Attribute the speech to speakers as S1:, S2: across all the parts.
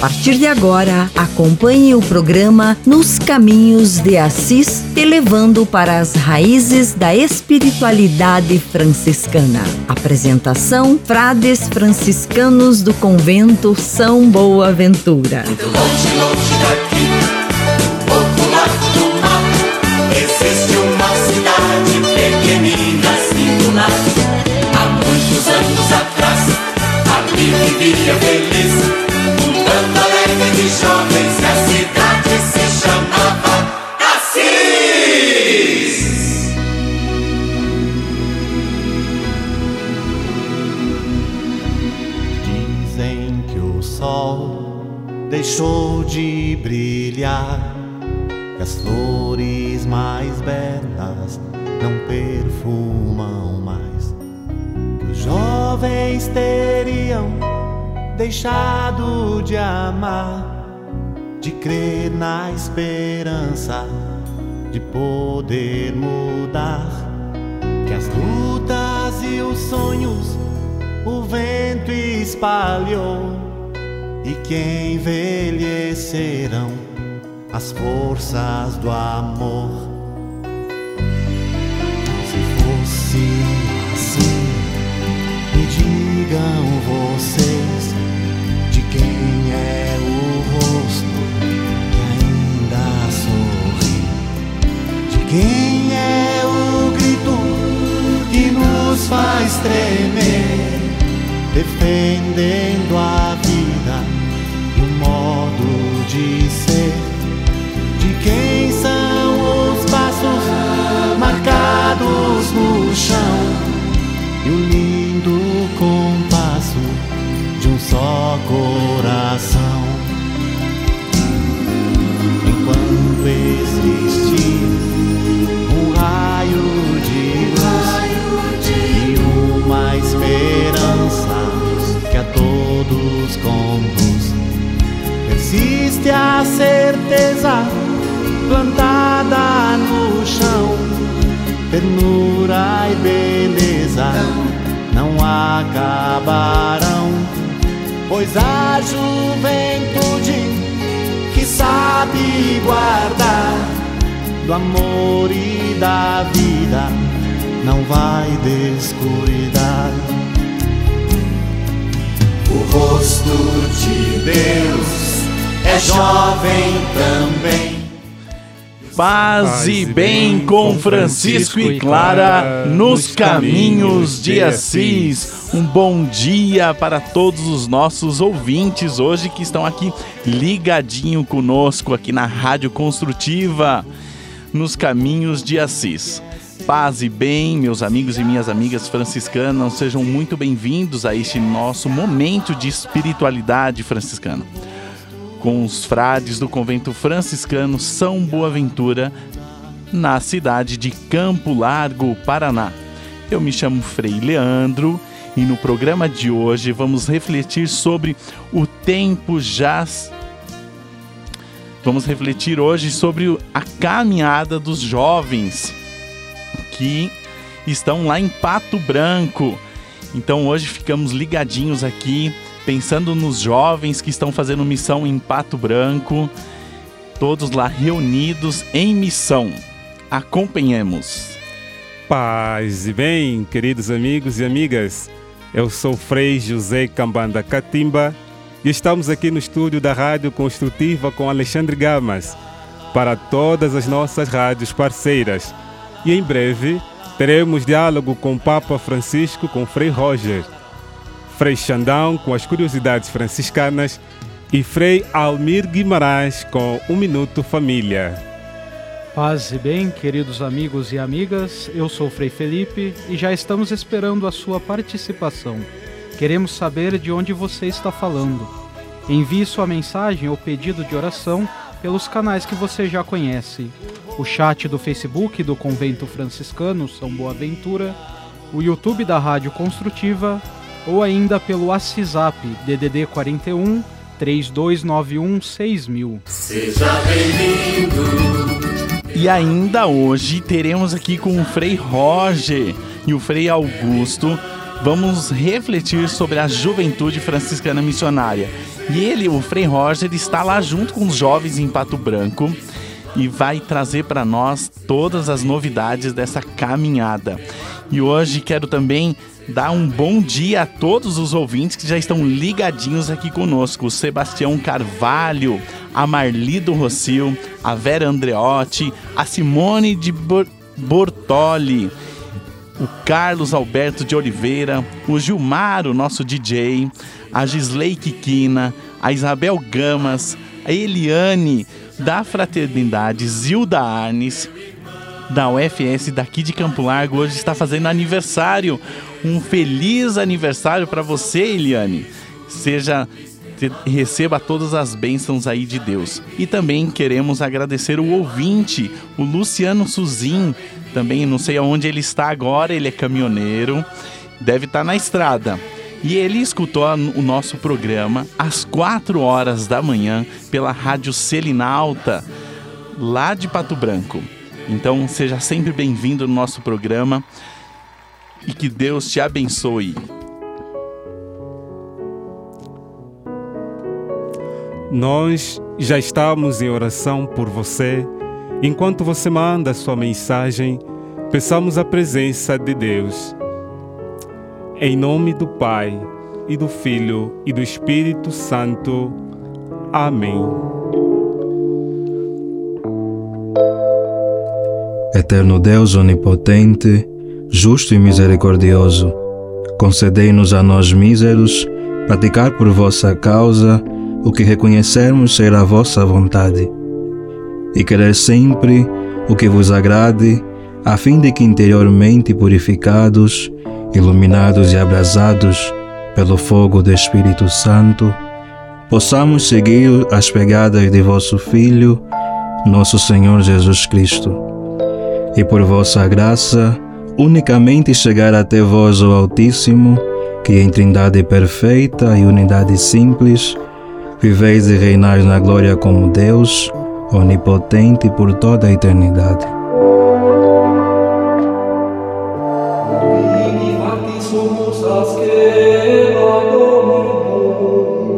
S1: Partir de agora, acompanhe o programa Nos Caminhos de Assis, te levando para as raízes da espiritualidade franciscana. Apresentação: Frades franciscanos do convento São Boaventura.
S2: Muito longe, longe daqui, do mar, existe uma cidade pequenina, singular. Há muitos anos atrás, vivia
S3: deixou de brilhar, que as flores mais belas não perfumam mais, que os jovens teriam deixado de amar, de crer na esperança de poder mudar. Que as lutas e os sonhos o vento espalhou e que envelhecerão as forças do amor. Se fosse assim, me digam vocês quem é o rosto que ainda sorri? De quem é o grito que nos faz tremer? Defendendo a vida modo não acabarão pois a juventude que sabe guardar do amor e da vida não vai descuidar.
S2: O rosto de Deus é jovem também
S4: Paz e bem com Francisco e Clara nos caminhos de Assis. Um bom dia para todos os nossos ouvintes hoje que estão aqui ligadinho conosco aqui na Rádio Construtiva nos caminhos de Assis. Paz e bem, meus amigos e minhas amigas franciscanas, sejam muito bem-vindos a este nosso momento de espiritualidade franciscana com os frades do convento franciscano São Boaventura, na cidade de Campo Largo, Paraná. Eu me chamo Frei Leandro e no programa de hoje vamos refletir sobre o tempo jaz. Vamos refletir hoje sobre a caminhada dos jovens que estão lá em Pato Branco. Então hoje ficamos ligadinhos aqui pensando nos jovens que estão fazendo missão em Pato Branco, todos lá reunidos em missão. Acompanhemos.
S5: Paz e bem, queridos amigos e amigas. Eu sou Frei José Cambanda Catimba e estamos aqui no estúdio da Rádio Construtiva com Alexandre Gamas para todas as nossas rádios parceiras. E em breve teremos diálogo com o Papa Francisco com Frei Roger Frei Xandão com as curiosidades franciscanas e Frei Almir Guimarães com Um Minuto Família.
S6: Paz e bem, queridos amigos e amigas, eu sou Frei Felipe e já estamos esperando a sua participação. Queremos saber de onde você está falando. Envie sua mensagem ou pedido de oração pelos canais que você já conhece: o chat do Facebook do Convento Franciscano São Boaventura, o YouTube da Rádio Construtiva ou ainda pelo WhatsApp DDD 41 3291 6000.
S2: Seja bem-vindo.
S4: E ainda hoje teremos aqui com o Frei Roger e o Frei Augusto. Vamos refletir sobre a juventude franciscana missionária. E ele, o Frei Roger, está lá junto com os jovens em Pato Branco e vai trazer para nós todas as novidades dessa caminhada. E hoje quero também dar um bom dia a todos os ouvintes que já estão ligadinhos aqui conosco. O Sebastião Carvalho, a Marli do Rocio, a Vera Andreotti, a Simone de Bortoli, o Carlos Alberto de Oliveira, o Gilmar, o nosso DJ, a Gisley Kikina, a Isabel Gamas, a Eliane da Fraternidade Zilda Arnes, da UFS daqui de Campo Largo, hoje está fazendo aniversário. Um feliz aniversário para você, Eliane. Seja receba todas as bênçãos aí de Deus. E também queremos agradecer o ouvinte, o Luciano Suzin. Também não sei aonde ele está agora, ele é caminhoneiro, deve estar na estrada. E ele escutou o nosso programa às 4 horas da manhã pela Rádio Selinalta, lá de Pato Branco. Então seja sempre bem-vindo no nosso programa e que Deus te abençoe.
S5: Nós já estamos em oração por você. Enquanto você manda sua mensagem, peçamos a presença de Deus. Em nome do Pai, e do Filho, e do Espírito Santo. Amém.
S7: Eterno Deus onipotente, justo e misericordioso, concedei-nos a nós míseros praticar por vossa causa o que reconhecermos ser a vossa vontade, e querer sempre o que vos agrade, a fim de que interiormente purificados, iluminados e abrasados pelo fogo do Espírito Santo, possamos seguir as pegadas de vosso Filho, nosso Senhor Jesus Cristo, e por vossa graça, unicamente chegar até vós, o Altíssimo, que em Trindade perfeita e unidade simples, viveis e reinais na glória como Deus, onipotente por toda a eternidade.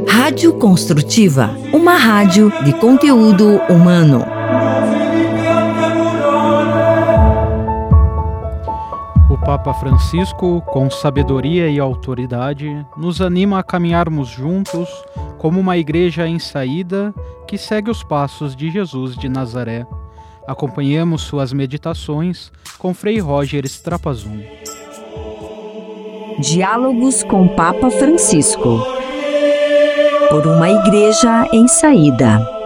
S1: Rádio Construtiva, uma rádio de conteúdo humano.
S6: Papa Francisco, com sabedoria e autoridade, nos anima a caminharmos juntos como uma igreja em saída que segue os passos de Jesus de Nazaré. Acompanhemos suas meditações com Frei Roger Strapazum.
S1: Diálogos com Papa Francisco. Por uma igreja em saída.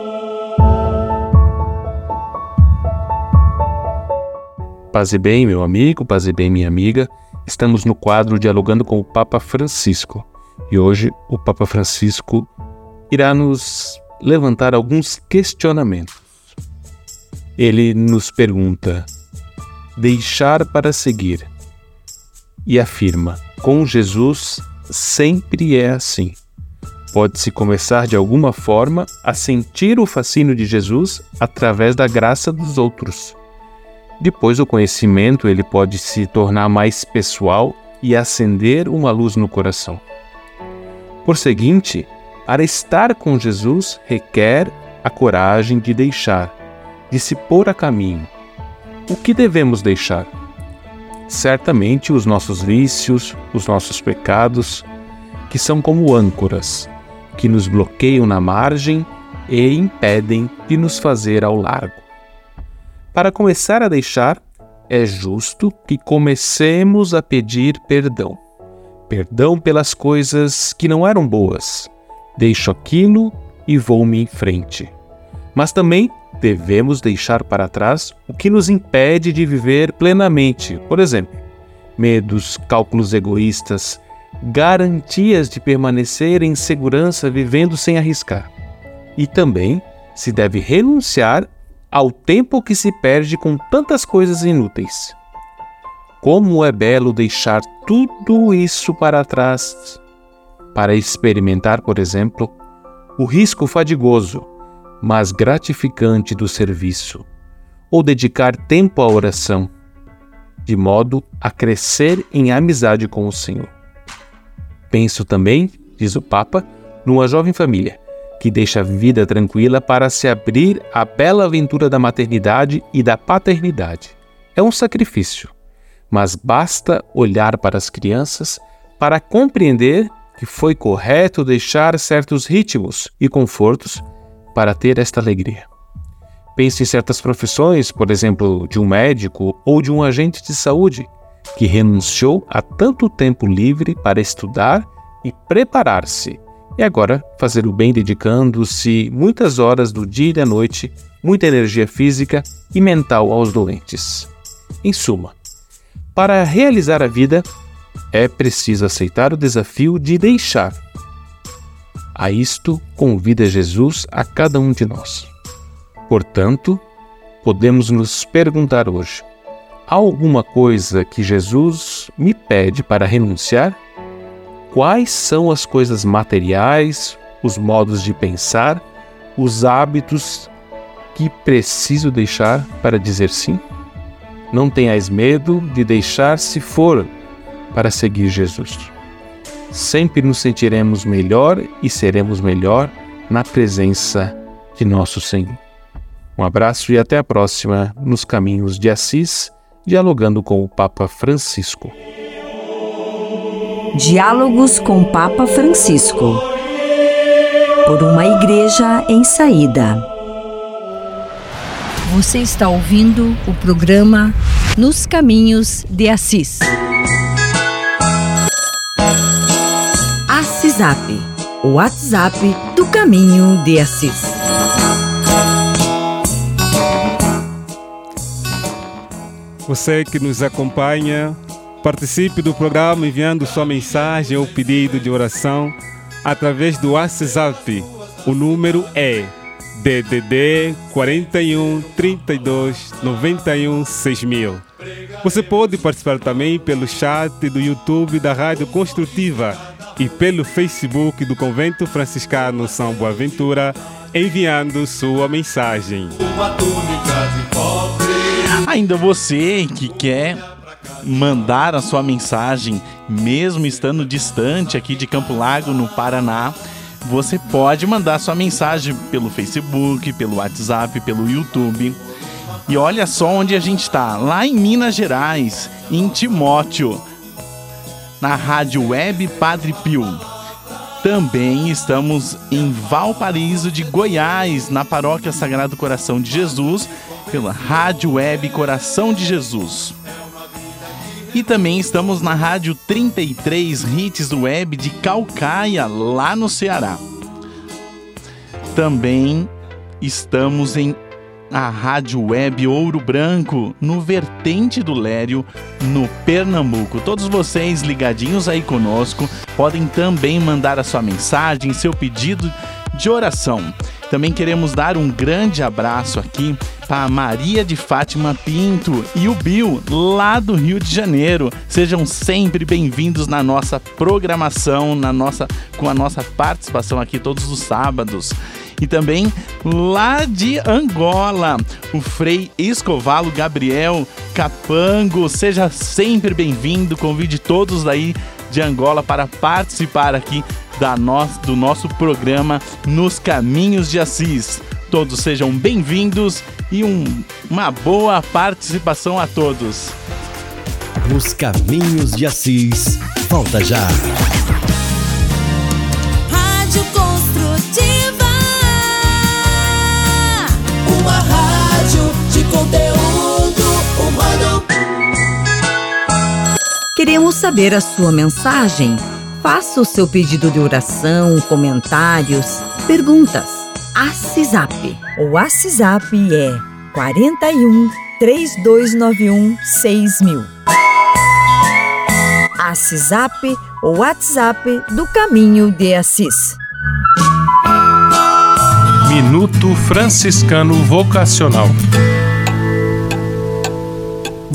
S8: Paz e bem, meu amigo, paz e bem, minha amiga. Estamos no quadro Dialogando com o Papa Francisco. E hoje o Papa Francisco irá nos levantar alguns questionamentos. Ele nos pergunta: deixar para seguir. E afirma: com Jesus sempre é assim. Pode-se começar de alguma forma a sentir o fascínio de Jesus através da graça dos outros. Depois o conhecimento ele pode se tornar mais pessoal e acender uma luz no coração. Por seguinte, para estar com Jesus requer a coragem de deixar, de se pôr a caminho. O que devemos deixar? Certamente os nossos vícios, os nossos pecados, que são como âncoras, que nos bloqueiam na margem e impedem de nos fazer ao largo. Para começar a deixar, é justo que comecemos a pedir perdão. Perdão pelas coisas que não eram boas, deixo aquilo e vou-me em frente. Mas também devemos deixar para trás o que nos impede de viver plenamente, por exemplo, medos, cálculos egoístas, garantias de permanecer em segurança vivendo sem arriscar. E também se deve renunciar ao tempo que se perde com tantas coisas inúteis. Como é belo deixar tudo isso para trás para experimentar, por exemplo, o risco fadigoso, mas gratificante do serviço, ou dedicar tempo à oração, de modo a crescer em amizade com o Senhor. Penso também, diz o Papa, numa jovem família que deixa a vida tranquila para se abrir à bela aventura da maternidade e da paternidade. É um sacrifício, mas basta olhar para as crianças para compreender que foi correto deixar certos ritmos e confortos para ter esta alegria. Pense em certas profissões, por exemplo, de um médico ou de um agente de saúde, que renunciou a tanto tempo livre para estudar e preparar-se, e agora fazer o bem dedicando-se muitas horas do dia e da noite, muita energia física e mental aos doentes. Em suma, para realizar a vida, é preciso aceitar o desafio de deixar. A isto convida Jesus a cada um de nós. Portanto, podemos nos perguntar hoje: há alguma coisa que Jesus me pede para renunciar? Quais são as coisas materiais, os modos de pensar, os hábitos que preciso deixar para dizer sim? Não tenhais medo de deixar se for para seguir Jesus. Sempre nos sentiremos melhor e seremos melhor na presença de nosso Senhor. Um abraço e até a próxima nos Caminhos de Assis, dialogando com o Papa Francisco.
S1: Diálogos com Papa Francisco. Por uma igreja em saída. Você está ouvindo o programa Nos Caminhos de Assis. WhatsApp, o WhatsApp do Caminho de Assis.
S5: Você que nos acompanha, participe do programa enviando sua mensagem ou pedido de oração através do WhatsApp. O número é DDD 41 32 91 6000. Você pode participar também pelo chat do YouTube da Rádio Construtiva e pelo Facebook do Convento Franciscano São Boaventura, enviando sua mensagem.
S4: Ainda você que quer mandar a sua mensagem, mesmo estando distante aqui de Campo Lago, no Paraná, você pode mandar sua mensagem pelo Facebook, pelo WhatsApp, pelo YouTube. E olha só onde a gente está, lá em Minas Gerais, em Timóteo na rádio web Padre Pio. Também estamos em Valparaíso de Goiás, na paróquia Sagrado Coração de Jesus, pela rádio web Coração de Jesus. E também estamos na rádio 33 Hits Web de Calcaia, lá no Ceará. Também estamos em a Rádio Web Ouro Branco, no Vertente do Lério, no Pernambuco. Todos vocês ligadinhos aí conosco podem também mandar a sua mensagem, seu pedido de oração. Também queremos dar um grande abraço aqui para Maria de Fátima Pinto e o Bill, lá do Rio de Janeiro. Sejam sempre bem-vindos na nossa programação, na nossa com a nossa participação aqui todos os sábados e também lá de Angola, o Frei Escovalo Gabriel Capango. Seja sempre bem-vindo, convide todos daí de Angola para participar aqui da no do nosso programa Nos Caminhos de Assis. Todos sejam bem-vindos e um, uma boa participação a todos.
S9: Nos Caminhos de Assis. Volta já.
S10: Rádio Construtiva. Uma rádio de conteúdo humano.
S1: Queremos saber a sua mensagem. Faça o seu pedido de oração, comentários, perguntas. Assisap. O WhatsApp é 41 3291 6000. Assisap, o WhatsApp do Caminho de Assis.
S8: Minuto Franciscano Vocacional.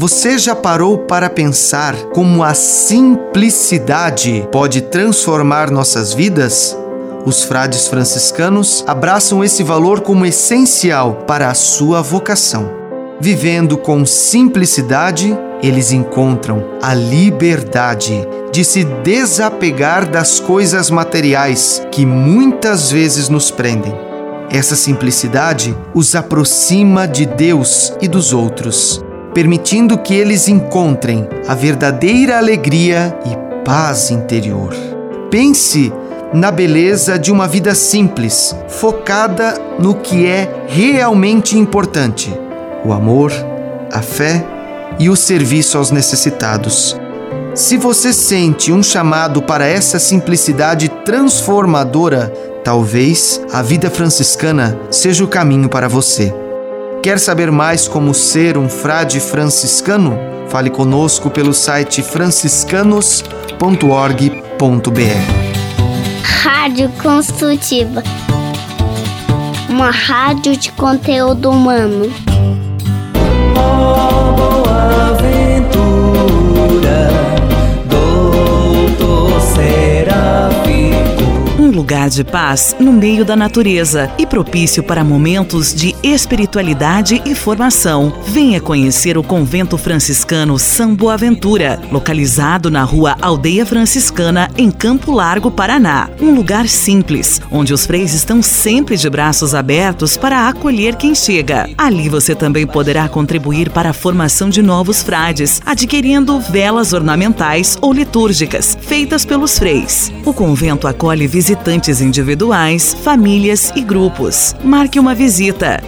S11: Você já parou para pensar como a simplicidade pode transformar nossas vidas? Os frades franciscanos abraçam esse valor como essencial para a sua vocação. Vivendo com simplicidade, eles encontram a liberdade de se desapegar das coisas materiais que muitas vezes nos prendem. Essa simplicidade os aproxima de Deus e dos outros, permitindo que eles encontrem a verdadeira alegria e paz interior. Pense na beleza de uma vida simples, focada no que é realmente importante: o amor, a fé e o serviço aos necessitados. Se você sente um chamado para essa simplicidade transformadora, talvez a vida franciscana seja o caminho para você. Quer saber mais como ser um frade franciscano? Fale conosco pelo site franciscanos.org.br.
S12: Rádio Construtiva. Uma rádio de conteúdo humano.
S10: Oh, boa ventura, doutor Seráfico.
S1: Um lugar de paz no meio da natureza e propício para momentos de espiritualidade e formação. Venha conhecer o Convento Franciscano São Boaventura, localizado na rua Aldeia Franciscana, em Campo Largo, Paraná. Um lugar simples, onde os freis estão sempre de braços abertos para acolher quem chega. Ali você também poderá contribuir para a formação de novos frades, adquirindo velas ornamentais ou litúrgicas, feitas pelos freis. O convento acolhe visitantes individuais, famílias e grupos. Marque uma visita.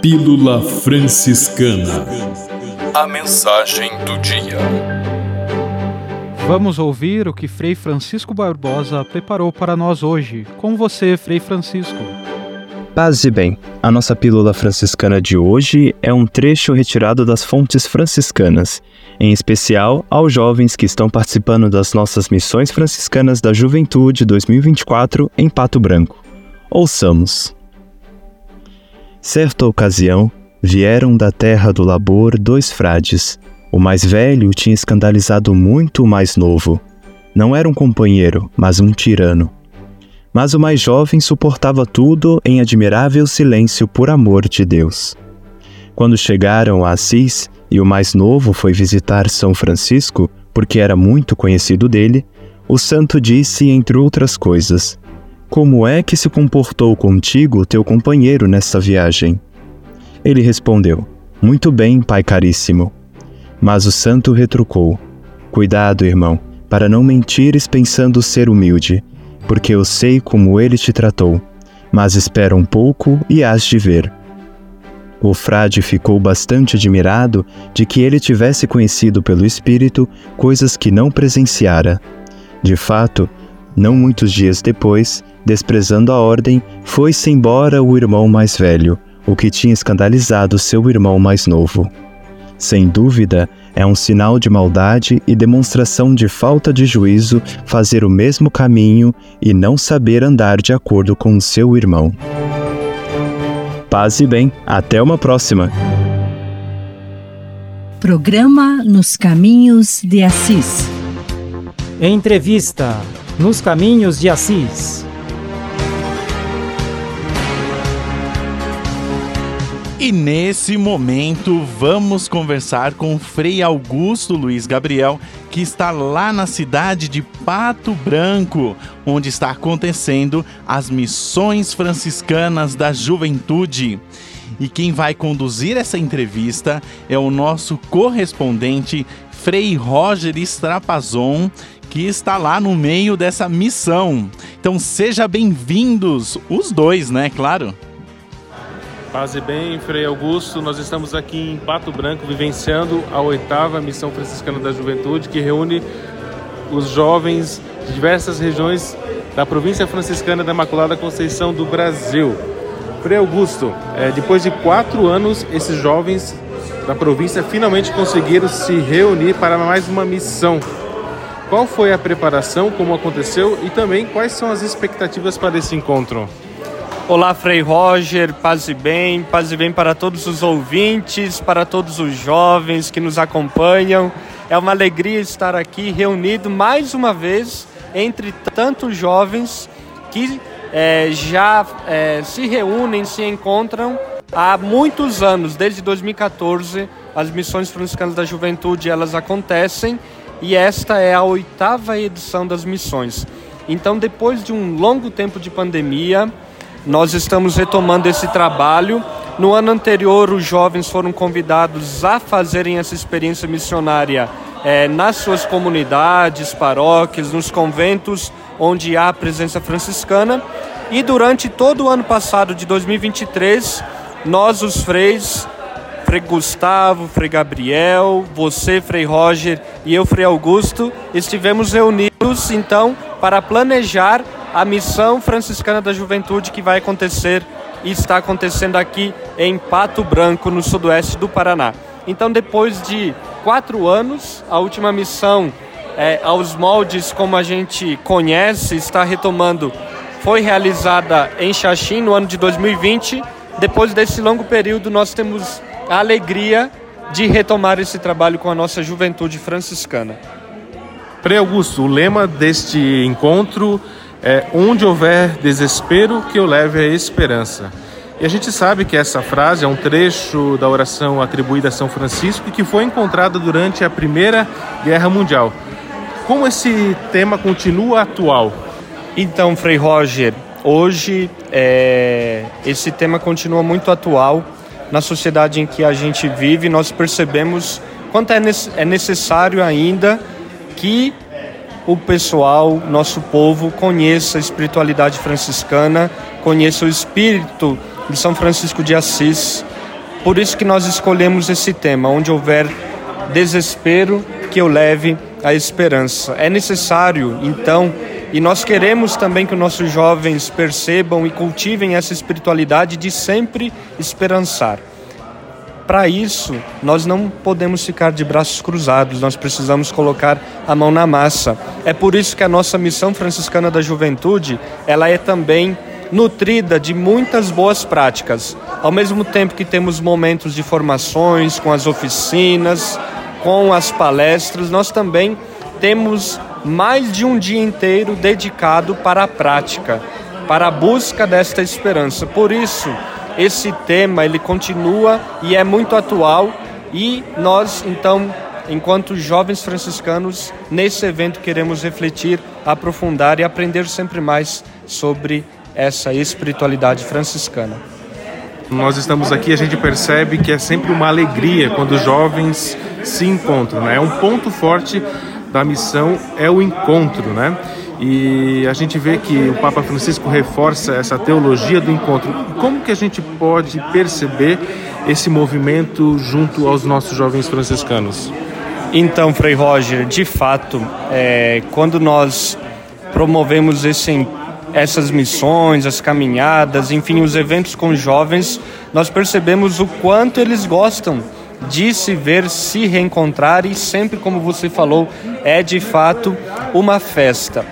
S13: Pílula Franciscana. A mensagem do dia.
S6: Vamos ouvir o que Frei Francisco Barbosa preparou para nós hoje. Com você, Frei Francisco.
S14: Paz e bem, a nossa pílula franciscana de hoje é um trecho retirado das fontes franciscanas, em especial aos jovens que estão participando das nossas missões franciscanas da Juventude 2024 em Pato Branco. Ouçamos. Certa ocasião, vieram da terra do labor dois frades. O mais velho tinha escandalizado muito o mais novo. Não era um companheiro, mas um tirano. Mas o mais jovem suportava tudo em admirável silêncio por amor de Deus. Quando chegaram a Assis e o mais novo foi visitar São Francisco, porque era muito conhecido dele, o santo disse, entre outras coisas: Como é que se comportou contigo teu companheiro nesta viagem? Ele respondeu: Muito bem, pai caríssimo. Mas o santo retrucou: Cuidado, irmão, para não mentires pensando ser humilde porque eu sei como ele te tratou, mas espera um pouco e hás de ver. O frade ficou bastante admirado de que ele tivesse conhecido pelo Espírito coisas que não presenciara. De fato, não muitos dias depois, desprezando a ordem, foi-se embora o irmão mais velho, o que tinha escandalizado seu irmão mais novo. Sem dúvida, é um sinal de maldade e demonstração de falta de juízo fazer o mesmo caminho e não saber andar de acordo com o seu irmão. Paz e bem, até uma próxima!
S1: Programa Nos Caminhos de Assis.
S15: Entrevista Nos Caminhos de Assis.
S4: E nesse momento vamos conversar com Frei Augusto Luiz Gabriel, que está lá na cidade de Pato Branco, onde está acontecendo as missões franciscanas da juventude. E quem vai conduzir essa entrevista é o nosso correspondente Frei Roger Strapazon, que está lá no meio dessa missão. Então seja bem-vindos, os dois, né? Claro.
S16: Paz e bem, Frei Augusto. Nós estamos aqui em Pato Branco vivenciando a oitava Missão Franciscana da Juventude, que reúne os jovens de diversas regiões da província franciscana da Imaculada Conceição do Brasil. Frei Augusto, é, depois de quatro anos, esses jovens da província finalmente conseguiram se reunir para mais uma missão. Qual foi a preparação, como aconteceu e também quais são as expectativas para esse encontro?
S17: Olá, Frei Roger, paz e bem, paz e bem para todos os ouvintes, para todos os jovens que nos acompanham. É uma alegria estar aqui reunido mais uma vez entre tantos jovens que é, já é, se reúnem, se encontram há muitos anos, desde 2014. As missões franciscanas da juventude elas acontecem e esta é a oitava edição das missões. Então, depois de um longo tempo de pandemia, nós estamos retomando esse trabalho. No ano anterior, os jovens foram convidados a fazerem essa experiência missionária é, nas suas comunidades, paróquias, nos conventos onde há presença franciscana. E durante todo o ano passado de 2023, nós, os freis, Frei Gustavo, Frei Gabriel, você, Frei Roger e eu, Frei Augusto, estivemos reunidos então para planejar a missão franciscana da juventude que vai acontecer e está acontecendo aqui em Pato Branco, no sudoeste do Paraná. Então, depois de quatro anos, a última missão é, aos moldes como a gente conhece, está retomando, foi realizada em Xaxim no ano de 2020. Depois desse longo período, nós temos a alegria de retomar esse trabalho com a nossa juventude franciscana.
S16: Frei Augusto, o lema deste encontro é onde houver desespero, que eu leve a esperança. E a gente sabe que essa frase é um trecho da oração atribuída a São Francisco e que foi encontrada durante a Primeira Guerra Mundial. Como esse tema continua atual?
S17: Então, Frei Roger, hoje é, esse tema continua muito atual. Na sociedade em que a gente vive, nós percebemos quanto é, é necessário ainda que o pessoal, nosso povo, conheça a espiritualidade franciscana, conheça o espírito de São Francisco de Assis. Por isso que nós escolhemos esse tema, onde houver desespero, que eu leve a esperança. É necessário, então, e nós queremos também que os nossos jovens percebam e cultivem essa espiritualidade de sempre esperançar para isso, nós não podemos ficar de braços cruzados, nós precisamos colocar a mão na massa. É por isso que a nossa missão franciscana da juventude, ela é também nutrida de muitas boas práticas. Ao mesmo tempo que temos momentos de formações com as oficinas, com as palestras, nós também temos mais de um dia inteiro dedicado para a prática, para a busca desta esperança. Por isso, esse tema ele continua e é muito atual e nós então enquanto jovens franciscanos nesse evento queremos refletir, aprofundar e aprender sempre mais sobre essa espiritualidade franciscana.
S16: Nós estamos aqui, a gente percebe que é sempre uma alegria quando os jovens se encontram, né? É um ponto forte da missão é o encontro, né? E a gente vê que o Papa Francisco reforça essa teologia do encontro. Como que a gente pode perceber esse movimento junto aos nossos jovens franciscanos?
S17: Então, Frei Roger, de fato, é, quando nós promovemos esse, essas missões, as caminhadas, enfim, os eventos com jovens, nós percebemos o quanto eles gostam de se ver, se reencontrar e sempre, como você falou, é de fato uma festa.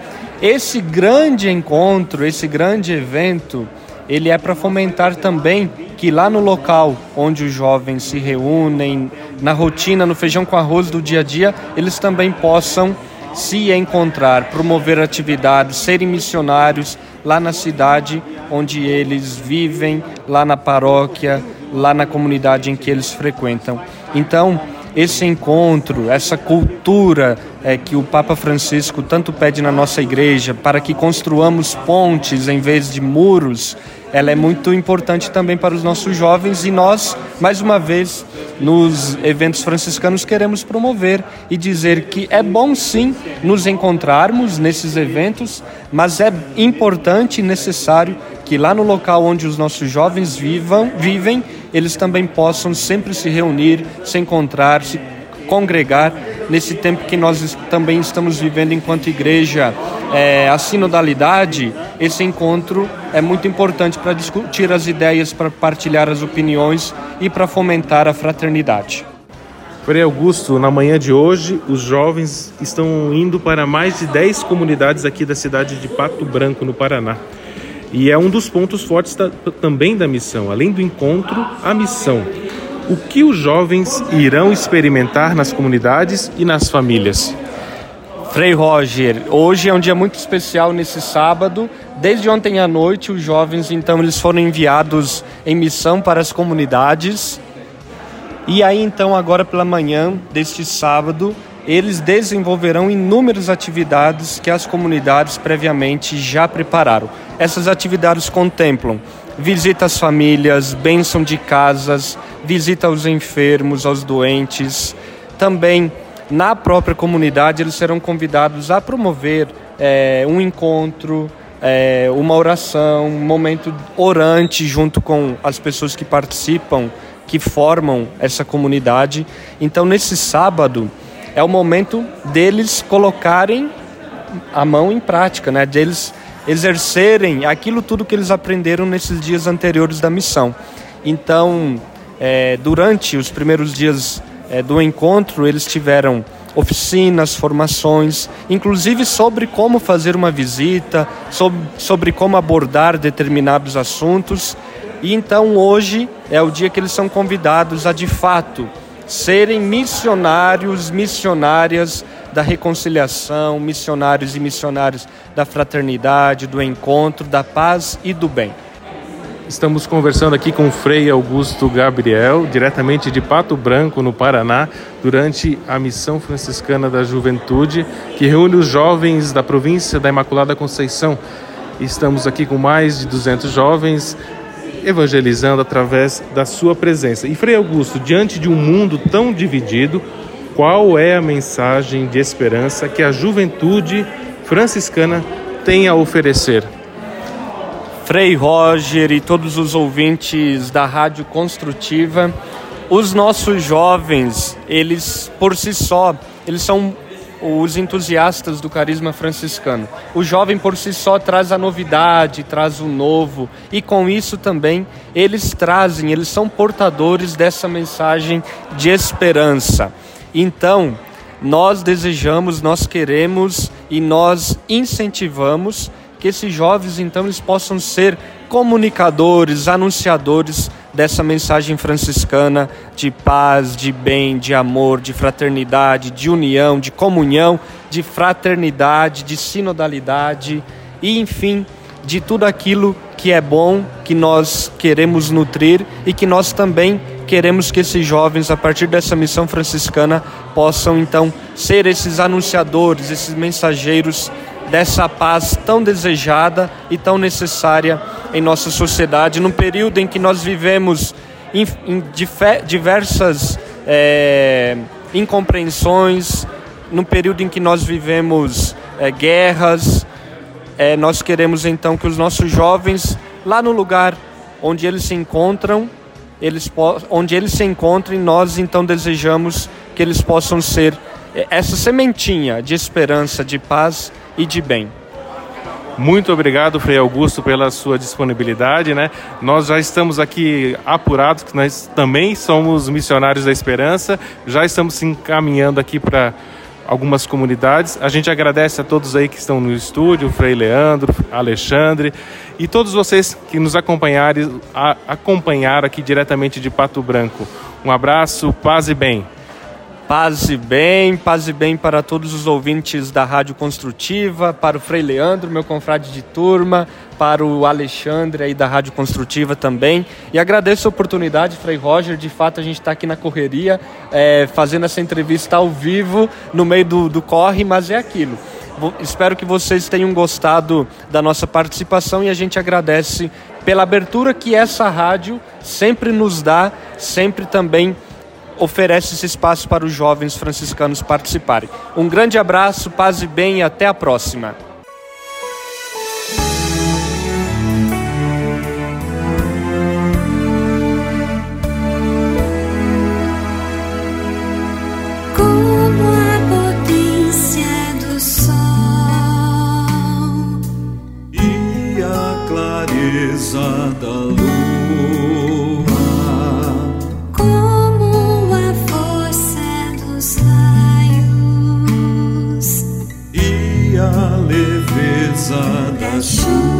S17: Esse grande encontro, esse grande evento, ele é para fomentar também que lá no local onde os jovens se reúnem, na rotina, no feijão com arroz do dia a dia, eles também possam se encontrar, promover atividades, serem missionários lá na cidade onde eles vivem, lá na paróquia, lá na comunidade em que eles frequentam. Então, esse encontro, essa cultura é, que o Papa Francisco tanto pede na nossa igreja para que construamos pontes em vez de muros, ela é muito importante também para os nossos jovens e nós, mais uma vez, nos eventos franciscanos queremos promover e dizer que é bom sim nos encontrarmos nesses eventos, mas é importante e necessário que lá no local onde os nossos jovens vivam, vivem, eles também possam sempre se reunir, se encontrar, se congregar nesse tempo que nós também estamos vivendo enquanto igreja, é, a sinodalidade, esse encontro é muito importante para discutir as ideias, para partilhar as opiniões e para fomentar a fraternidade.
S16: Frei Augusto, na manhã de hoje, os jovens estão indo para mais de 10 comunidades aqui da cidade de Pato Branco, no Paraná. E é um dos pontos fortes da, também da missão. Além do encontro, a missão. O que os jovens irão experimentar nas comunidades e nas famílias?
S17: Frei Roger, hoje é um dia muito especial nesse sábado. Desde ontem à noite, os jovens então eles foram enviados em missão para as comunidades. E aí então agora pela manhã deste sábado, eles desenvolverão inúmeras atividades que as comunidades previamente já prepararam. Essas atividades contemplam visita às famílias, bênção de casas, visita aos enfermos, aos doentes. Também na própria comunidade eles serão convidados a promover é, um encontro, é, uma oração, um momento orante junto com as pessoas que participam, que formam essa comunidade. Então, nesse sábado, é o momento deles colocarem a mão em prática, né? deles exercerem aquilo tudo que eles aprenderam nesses dias anteriores da missão. Então, é, durante os primeiros dias é, do encontro, eles tiveram oficinas, formações, inclusive sobre como fazer uma visita, sobre, sobre como abordar determinados assuntos. E então hoje é o dia que eles são convidados a de fato serem missionários, missionárias da reconciliação, missionários e missionários da fraternidade, do encontro, da paz e do bem.
S16: Estamos conversando aqui com Frei Augusto Gabriel, diretamente de Pato Branco, no Paraná, durante a Missão Franciscana da Juventude, que reúne os jovens da província da Imaculada Conceição. Estamos aqui com mais de 200 jovens evangelizando através da sua presença. E Frei Augusto, diante de um mundo tão dividido, qual é a mensagem de esperança que a juventude franciscana tem a oferecer?
S17: Frei Roger e todos os ouvintes da Rádio Construtiva, os nossos jovens, eles por si só, eles são os entusiastas do carisma franciscano. O jovem por si só traz a novidade, traz o novo, e com isso também eles trazem, eles são portadores dessa mensagem de esperança. Então, nós desejamos, nós queremos e nós incentivamos que esses jovens então eles possam ser comunicadores, anunciadores dessa mensagem franciscana de paz, de bem, de amor, de fraternidade, de união, de comunhão, de fraternidade, de sinodalidade e enfim, de tudo aquilo que é bom, que nós queremos nutrir e que nós também queremos que esses jovens, a partir dessa missão franciscana, possam então ser esses anunciadores, esses mensageiros dessa paz tão desejada e tão necessária em nossa sociedade, num período em que nós vivemos em, em diversas é, incompreensões, num período em que nós vivemos é, guerras. É, nós queremos então que os nossos jovens, lá no lugar onde eles se encontram, eles onde eles se encontrem, nós então desejamos que eles possam ser essa sementinha de esperança, de paz e de bem.
S16: Muito obrigado, Frei Augusto, pela sua disponibilidade, né? Nós já estamos aqui apurados que nós também somos missionários da esperança, já estamos se encaminhando aqui para algumas comunidades. A gente agradece a todos aí que estão no estúdio, Frei Leandro, Alexandre e todos vocês que nos acompanharam, acompanharam aqui diretamente de Pato Branco. Um abraço, paz e bem.
S17: Paz e bem, paz e bem para todos os ouvintes da Rádio Construtiva, para o Frei Leandro, meu confrade de turma, para o Alexandre aí da Rádio Construtiva também. E agradeço a oportunidade, Frei Roger, de fato a gente está aqui na correria, é, fazendo essa entrevista ao vivo, no meio do, do corre, mas é aquilo. Espero que vocês tenham gostado da nossa participação e a gente agradece pela abertura que essa rádio sempre nos dá, sempre também oferece esse espaço para os jovens franciscanos participarem. Um grande abraço, paz e bem e até a próxima.
S18: Como a
S12: da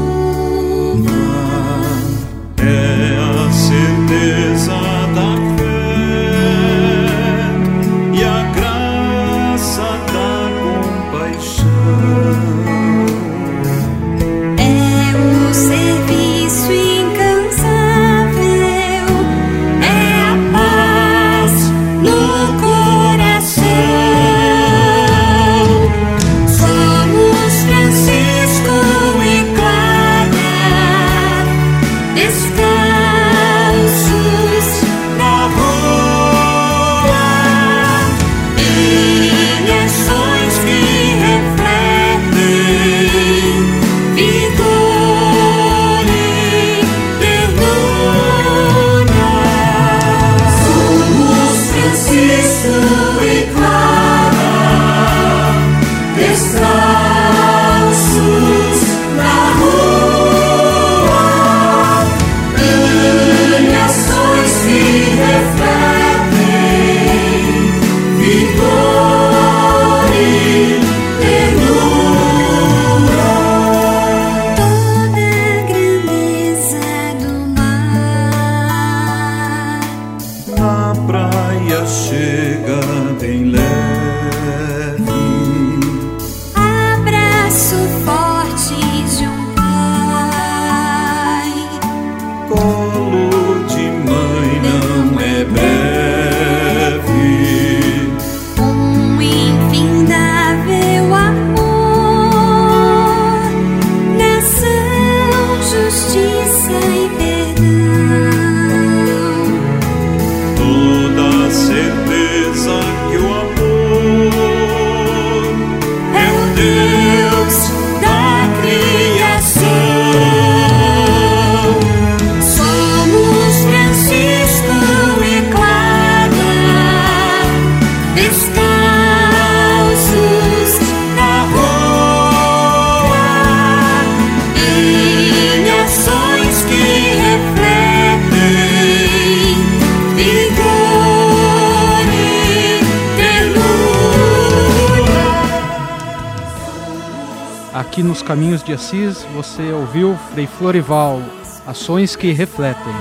S18: de
S6: Assis você ouviu Frei Florival, Ações que Refletem.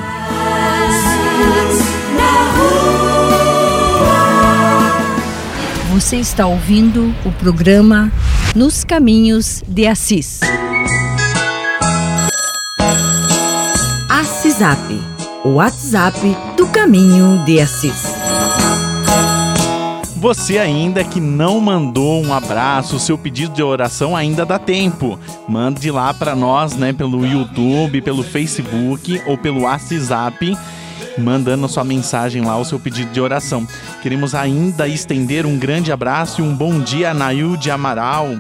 S19: Você está ouvindo o programa Nos Caminhos de Assis. Assisap, o WhatsApp do Caminho de Assis.
S4: Você ainda que não mandou um abraço, seu pedido de oração ainda dá tempo. Mande lá para nós, né, pelo YouTube, pelo Facebook ou pelo WhatsApp, mandando a sua mensagem lá, o seu pedido de oração. Queremos ainda estender um grande abraço e um bom dia a Nailde Amaral,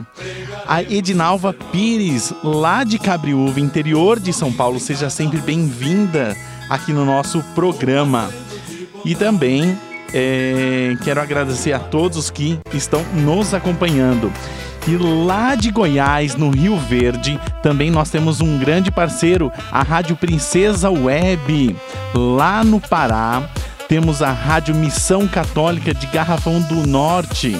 S4: a Edinalva Pires, lá de Cabriúva, interior de São Paulo. Seja sempre bem-vinda aqui no nosso programa. E também é, quero agradecer a todos que estão nos acompanhando. E lá de Goiás, no Rio Verde, também nós temos um grande parceiro, a Rádio Princesa Web. Lá no Pará, temos a Rádio Missão Católica de Garrafão do Norte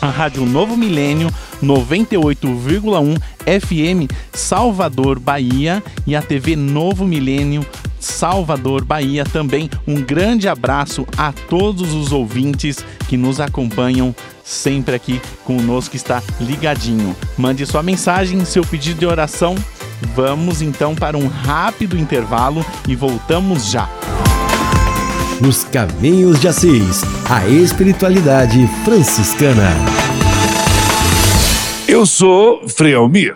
S4: a Rádio Novo Milênio 98,1 FM Salvador, Bahia e a TV Novo Milênio Salvador, Bahia também. Um grande abraço a todos os ouvintes que nos acompanham sempre aqui conosco, está ligadinho. Mande sua mensagem, seu pedido de oração. Vamos então para um rápido intervalo e voltamos já.
S9: Nos Caminhos de Assis, a espiritualidade franciscana.
S20: Eu sou Frei Almir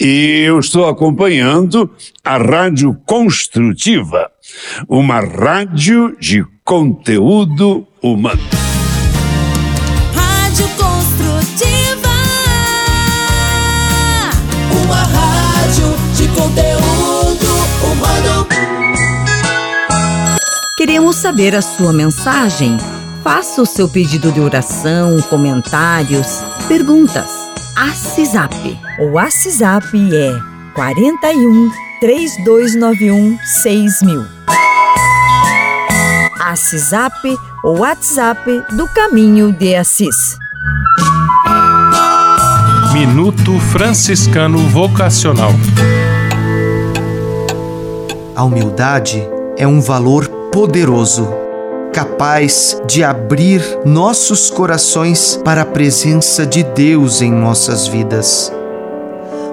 S20: e eu estou acompanhando a Rádio Construtiva, uma rádio de conteúdo humano.
S19: Queremos saber a sua mensagem. Faça o seu pedido de oração, comentários, perguntas. ACISAP. O WhatsApp é 41 3291 6000. ACISAP, o WhatsApp do Caminho de Assis.
S16: Minuto Franciscano Vocacional.
S11: A humildade é um valor poderoso, capaz de abrir nossos corações para a presença de Deus em nossas vidas.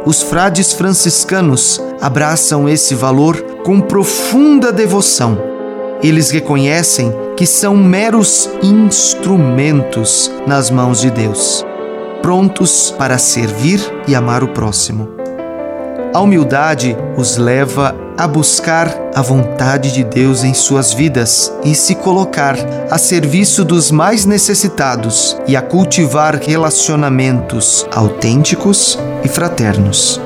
S11: Os frades franciscanos abraçam esse valor com profunda devoção. Eles reconhecem que são meros instrumentos nas mãos de Deus, prontos para servir e amar o próximo. A humildade os leva a buscar a vontade de Deus em suas vidas e se colocar a serviço dos mais necessitados e a cultivar relacionamentos autênticos e fraternos.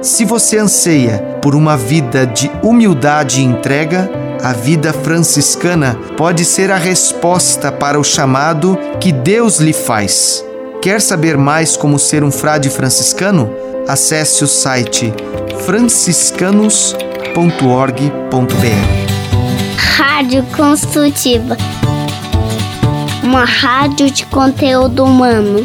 S11: Se você anseia por uma vida de humildade e entrega, a vida franciscana pode ser a resposta para o chamado que Deus lhe faz. Quer saber mais como ser um frade franciscano? Acesse o site franciscanos.org.br.
S12: Rádio Construtiva. Uma rádio de conteúdo humano.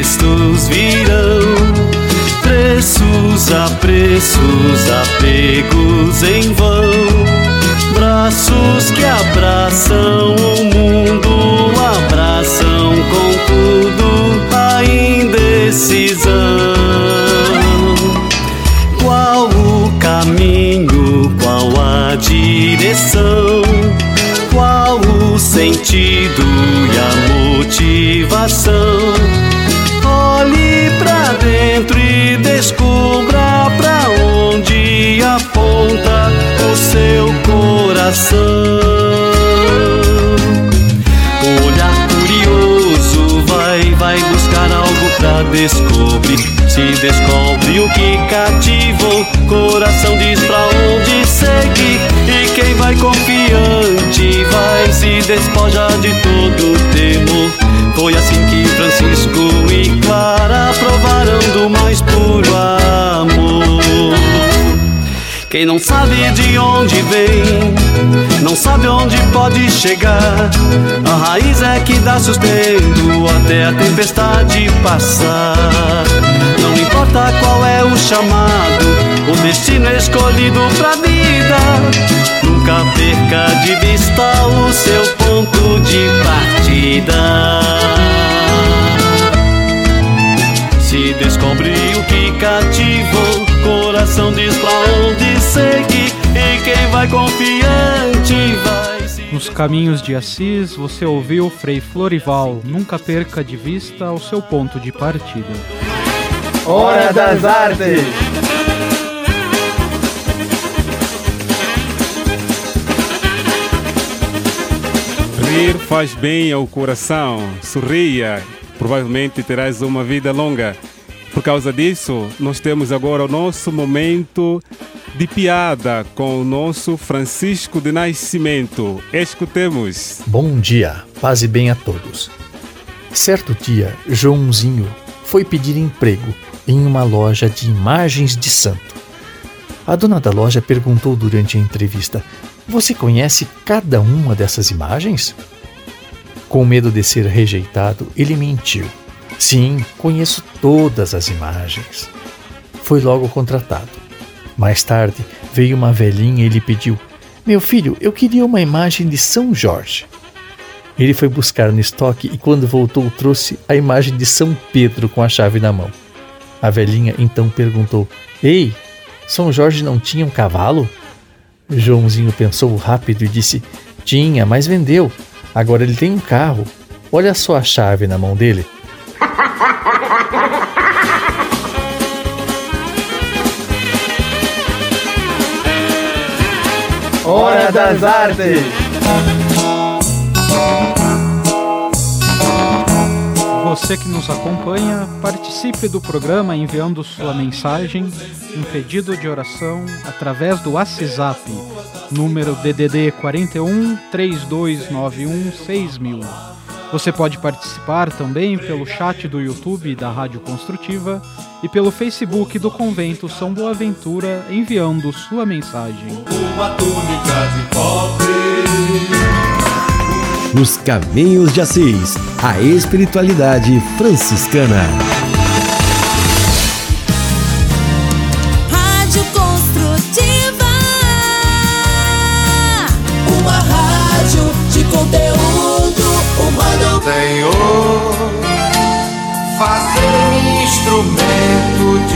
S21: Pretextos virão. Preços a preços, apegos em vão. Braços que abraçam descobrir. Se descobre o que cativou, coração diz pra onde seguir. E quem vai confiante vai se despoja de todo temor. Foi assim que Quem não sabe de onde vem, não sabe onde pode chegar. A raiz é que dá sustento até a tempestade passar. Não importa qual é o chamado, o destino escolhido pra vida. Nunca perca de vista o seu ponto de partida. Se descobre o que cativou, coração diz pra onde seguir. E quem vai confiante vai se.
S6: Nos caminhos de Assis, você ouviu Frei Florival. Nunca perca de vista o seu ponto de partida.
S22: Hora das Artes!
S5: Rir faz bem ao coração. Sorria, provavelmente terás uma vida longa. Por causa disso, nós temos agora o nosso momento de piada com o nosso Francisco de Nascimento. Escutemos.
S23: Bom dia, paz e bem a todos. Certo dia, Joãozinho foi pedir emprego em uma loja de imagens de santo. A dona da loja perguntou durante a entrevista: Você conhece cada uma dessas imagens? Com medo de ser rejeitado, ele mentiu. Sim, conheço todas as imagens. Foi logo contratado. Mais tarde, veio uma velhinha e lhe pediu: Meu filho, eu queria uma imagem de São Jorge. Ele foi buscar no estoque e, quando voltou, trouxe a imagem de São Pedro com a chave na mão. A velhinha então perguntou: Ei, São Jorge não tinha um cavalo? Joãozinho pensou rápido e disse: Tinha, mas vendeu. Agora ele tem um carro. Olha só a chave na mão dele.
S22: Hora das Artes!
S6: Você que nos acompanha, participe do programa enviando sua mensagem, um pedido de oração através do WhatsApp, número DDD 41 3291 6000. Você pode participar também pelo chat do YouTube da Rádio Construtiva e pelo Facebook do Convento São Boaventura enviando sua mensagem.
S13: Uma túnica de pobre.
S9: Nos Caminhos de Assis, a espiritualidade franciscana.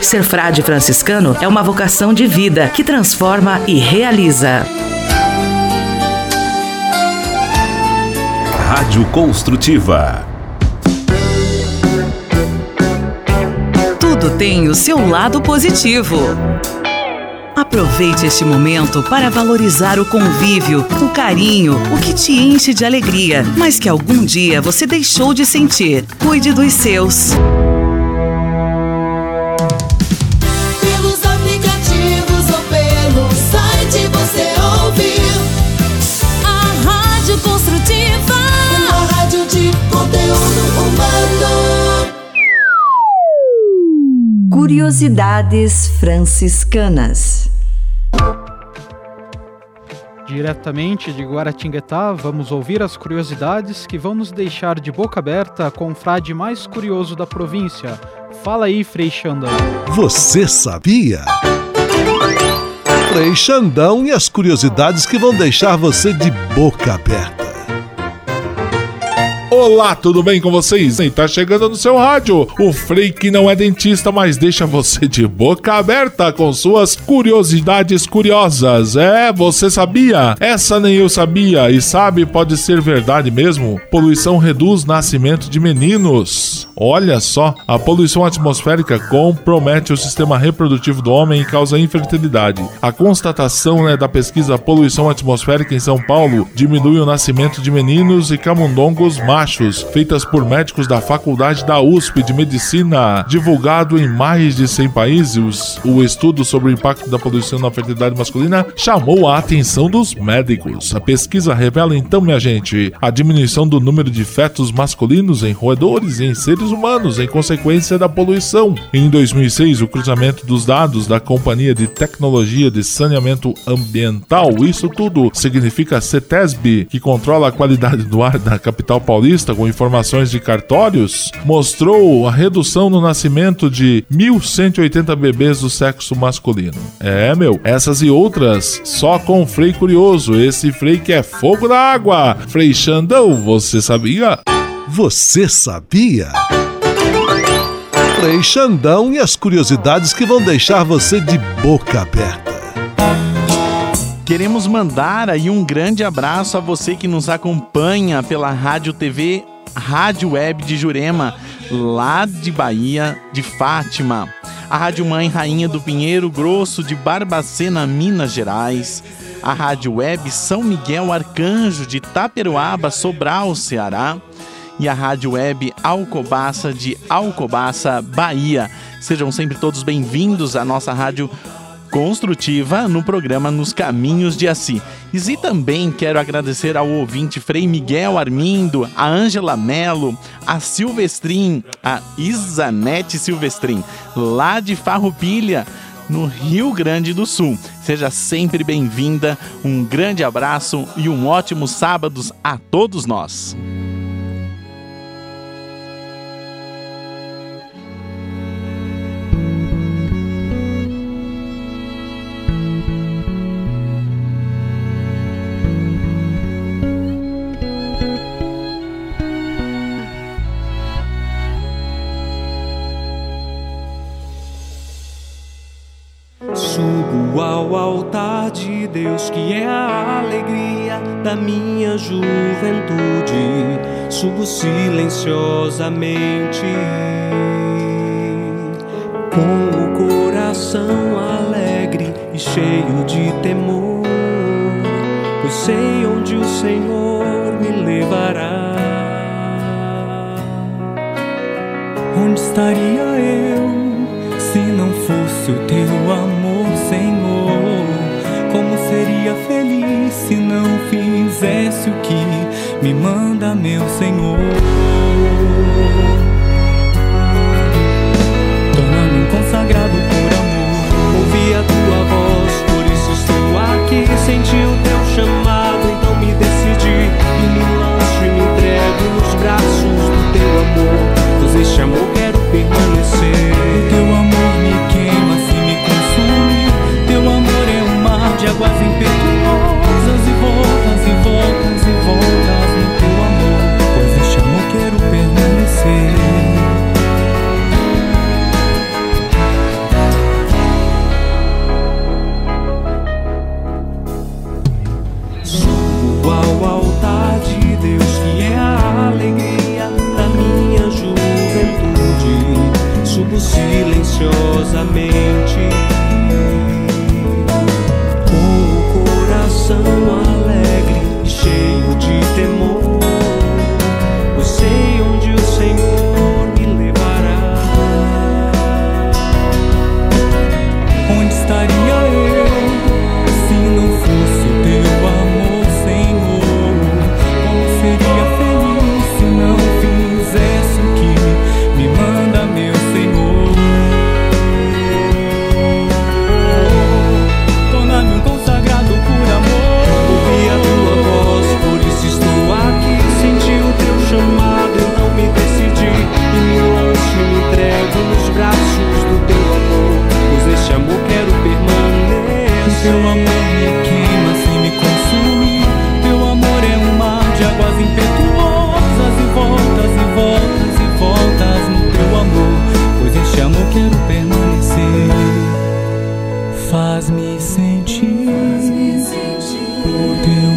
S1: Ser frade franciscano é uma vocação de vida que transforma e realiza.
S24: Rádio Construtiva.
S1: Tudo tem o seu lado positivo. Aproveite este momento para valorizar o convívio, o carinho, o que te enche de alegria, mas que algum dia você deixou de sentir. Cuide dos seus.
S19: Curiosidades franciscanas.
S6: Diretamente de Guaratinguetá, vamos ouvir as curiosidades que vão nos deixar de boca aberta com o frade mais curioso da província. Fala aí, Frei Xandão.
S25: Você sabia? Frei Xandão e as curiosidades que vão deixar você de boca aberta.
S26: Olá, tudo bem com vocês? E tá chegando no seu rádio o Frei que não é dentista, mas deixa você de boca aberta com suas curiosidades curiosas. É, você sabia? Essa nem eu sabia. E sabe, pode ser verdade mesmo. Poluição reduz nascimento de meninos. Olha só, a poluição atmosférica compromete o sistema reprodutivo do homem e causa infertilidade. A constatação né, da pesquisa Poluição Atmosférica em São Paulo diminui o nascimento de meninos e camundongos machos, feitas por médicos da Faculdade da USP de Medicina. Divulgado em mais de 100 países, o estudo sobre o impacto da poluição na fertilidade masculina chamou a atenção dos médicos. A pesquisa revela então, minha gente, a diminuição do número de fetos masculinos em roedores e em seres humanos em consequência da poluição. Em 2006, o cruzamento dos dados da Companhia de Tecnologia de Saneamento Ambiental, isso tudo significa CETESB, que controla a qualidade do ar da capital paulista com informações de cartórios, mostrou a redução no nascimento de 1.180 bebês do sexo masculino. É, meu, essas e outras só com Frei Curioso, esse Frei que é fogo na água. Frei Xandão, você sabia?
S25: Você sabia? Frei Xandão e as curiosidades que vão deixar você de boca aberta.
S4: Queremos mandar aí um grande abraço a você que nos acompanha pela Rádio TV Rádio Web de Jurema, lá de Bahia, de Fátima. A Rádio Mãe Rainha do Pinheiro Grosso de Barbacena, Minas Gerais. A Rádio Web São Miguel Arcanjo de Taperoaba, Sobral, Ceará. E a Rádio Web Alcobaça de Alcobaça, Bahia. Sejam sempre todos bem-vindos à nossa rádio construtiva no programa Nos Caminhos de Assi. E também quero agradecer ao ouvinte Frei Miguel Armindo, a Ângela Melo, a Silvestrin, a Isanete Silvestrin, lá de Farroupilha, no Rio Grande do Sul. Seja sempre bem-vinda, um grande abraço e um ótimo sábado a todos nós.
S27: Com o coração alegre e cheio de temor, pois sei onde o Senhor me levará. Onde estaria eu se não fosse o teu amor, Senhor? Como seria feliz se não fizesse o que me manda meu Senhor? Torna-me um consagrado por amor. Ouvi a tua voz, por isso estou aqui. Senti o teu chamado, então me decidi e me lanço e me entrego nos braços do teu amor. Pois este amor quero permanecer. Águas impetuosas e voltas e voltas e voltas no teu amor. Pois este amor quero permanecer. Subo ao altar de Deus que é a alegria da minha juventude. Subo silenciosamente Faz-me sentir o teu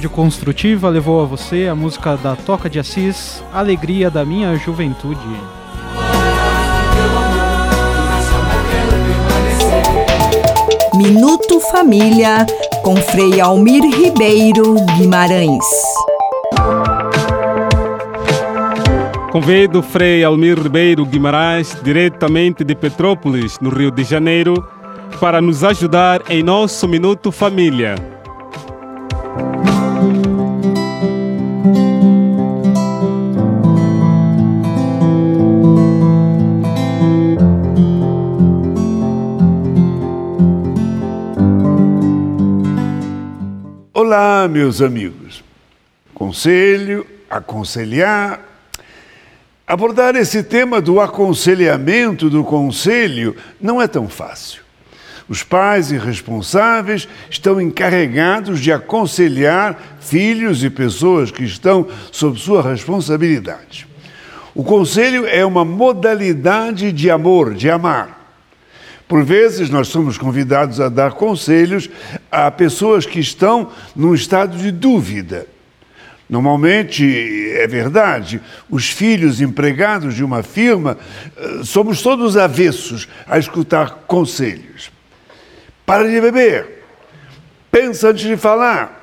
S6: Rádio Construtiva levou a você a música da Toca de Assis, Alegria da Minha Juventude.
S19: Minuto Família com Frei Almir Ribeiro Guimarães.
S5: Convido Frei Almir Ribeiro Guimarães, diretamente de Petrópolis, no Rio de Janeiro, para nos ajudar em nosso Minuto Família.
S28: Olá, meus amigos. Conselho, aconselhar. Abordar esse tema do aconselhamento, do conselho, não é tão fácil. Os pais e responsáveis estão encarregados de aconselhar filhos e pessoas que estão sob sua responsabilidade. O conselho é uma modalidade de amor, de amar. Por vezes, nós somos convidados a dar conselhos a pessoas que estão num estado de dúvida. Normalmente, é verdade, os filhos empregados de uma firma eh, somos todos avessos a escutar conselhos. Para de beber. Pensa antes de falar.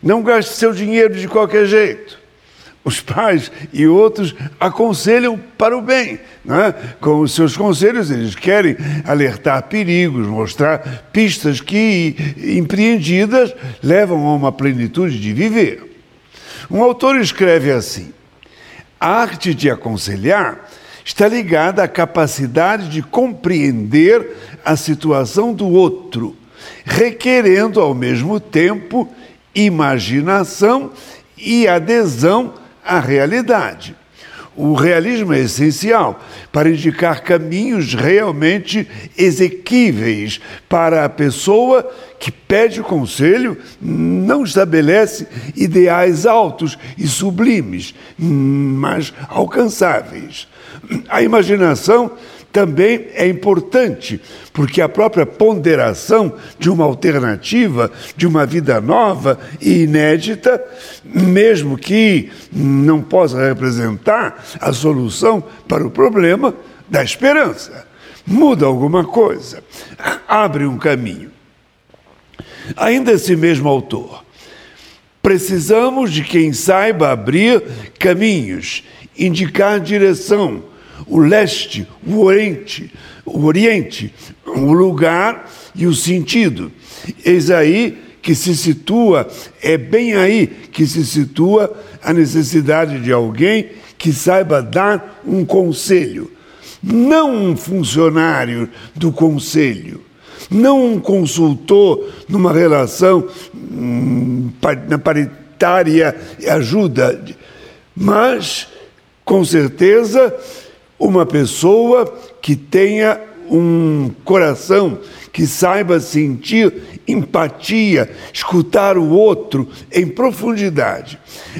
S28: Não gaste seu dinheiro de qualquer jeito os pais e outros aconselham para o bem. Né? Com os seus conselhos, eles querem alertar perigos, mostrar pistas que, empreendidas, levam a uma plenitude de viver. Um autor escreve assim: a arte de aconselhar está ligada à capacidade de compreender a situação do outro, requerendo ao mesmo tempo imaginação e adesão a realidade. O realismo é essencial para indicar caminhos realmente exequíveis para a pessoa que pede conselho, não estabelece ideais altos e sublimes, mas alcançáveis. A imaginação também é importante, porque a própria ponderação de uma alternativa, de uma vida nova e inédita, mesmo que não possa representar a solução para o problema, dá esperança, muda alguma coisa, abre um caminho. Ainda esse mesmo autor, precisamos de quem saiba abrir caminhos, indicar direção o leste, o oriente, o oriente, o lugar e o sentido. Eis aí que se situa, é bem aí que se situa a necessidade de alguém que saiba dar um conselho, não um funcionário do conselho, não um consultor numa relação hum, paritária e ajuda, mas com certeza uma pessoa que tenha um coração que saiba sentir empatia, escutar o outro em profundidade,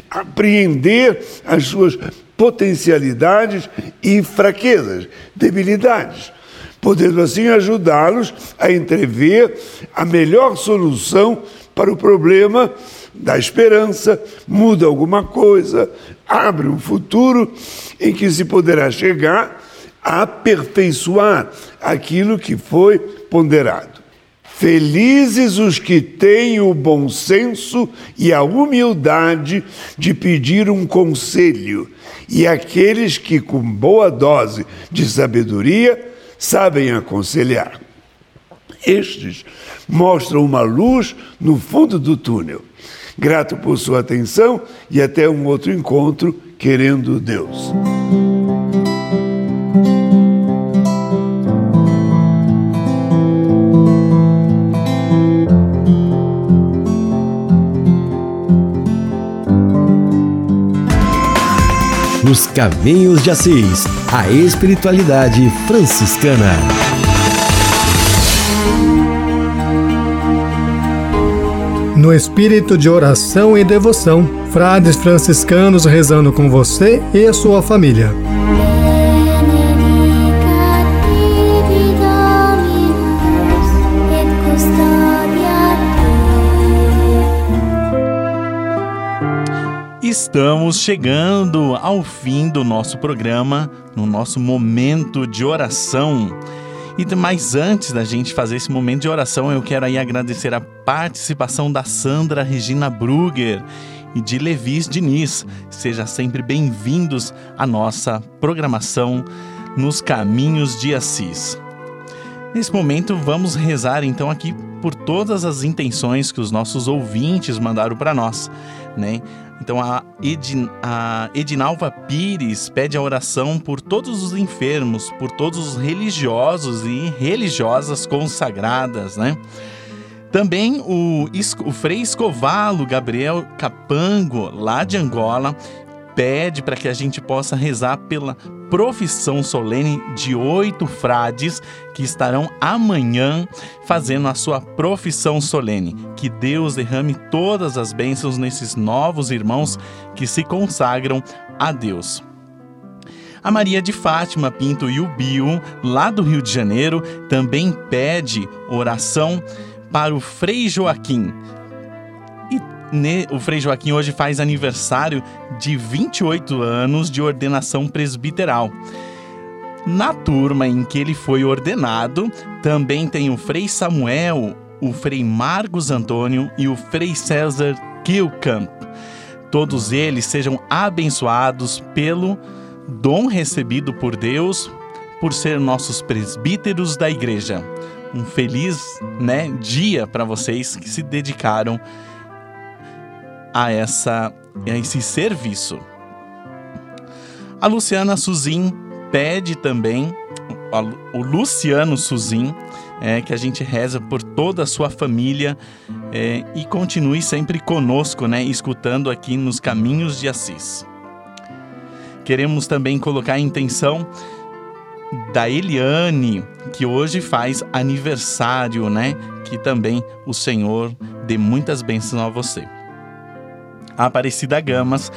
S28: apreender as suas potencialidades e fraquezas, debilidades, podendo assim ajudá-los a entrever a melhor solução para o problema da esperança, muda alguma coisa, abre um futuro em que se poderá chegar a aperfeiçoar aquilo que foi ponderado. Felizes os que têm o bom senso e a humildade de pedir um conselho, e aqueles que, com boa dose de sabedoria, sabem aconselhar. Estes mostram uma luz no fundo do túnel. Grato por sua atenção e até um outro encontro, querendo Deus.
S9: Nos Caminhos de Assis, a espiritualidade franciscana.
S29: No espírito de oração e devoção, frades franciscanos rezando com você e a sua família.
S4: Estamos chegando ao fim do nosso programa, no nosso momento de oração. E mas antes da gente fazer esse momento de oração, eu quero aí agradecer a participação da Sandra Regina Brugger e de Levis Diniz. Sejam sempre bem-vindos à nossa programação nos Caminhos de Assis. Nesse momento, vamos rezar então aqui por todas as intenções que os nossos ouvintes mandaram para nós, né? Então a, Edin, a Edinalva Pires pede a oração por todos os enfermos, por todos os religiosos e religiosas consagradas, né? Também o, o Frei Escovalo Gabriel Capango, lá de Angola, pede para que a gente possa rezar pela profissão solene de oito frades que estarão amanhã fazendo a sua profissão solene. Que Deus derrame todas as bênçãos nesses novos irmãos que se consagram a Deus. A Maria de Fátima Pinto e o Bio, lá do Rio de Janeiro, também pede oração para o Frei Joaquim. O Frei Joaquim hoje faz aniversário de 28 anos de ordenação presbiteral. Na turma em que ele foi ordenado, também tem o Frei Samuel, o Frei Marcos Antônio e o Frei César Kilkamp. Todos eles sejam abençoados pelo dom recebido por Deus por ser nossos presbíteros da igreja um feliz né, dia para vocês que se dedicaram a, essa, a esse serviço. A Luciana Suzin pede também, o Luciano Suzin, é, que a gente reza por toda a sua família é, e continue sempre conosco, né, escutando aqui nos Caminhos de Assis. Queremos também colocar em intenção da Eliane, que hoje faz aniversário, né? Que também o Senhor dê muitas bênçãos a você. A Aparecida Gamas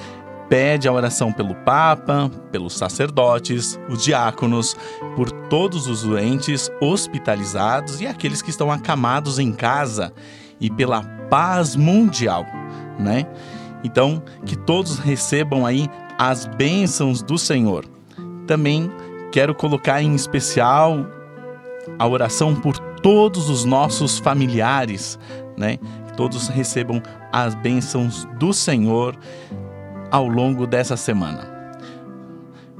S4: pede a oração pelo Papa, pelos sacerdotes, os diáconos, por todos os doentes hospitalizados e aqueles que estão acamados em casa e pela paz mundial, né? Então, que todos recebam aí as bênçãos do Senhor. Também quero colocar em especial a oração por todos os nossos familiares, né? Todos recebam as bênçãos do Senhor ao longo dessa semana.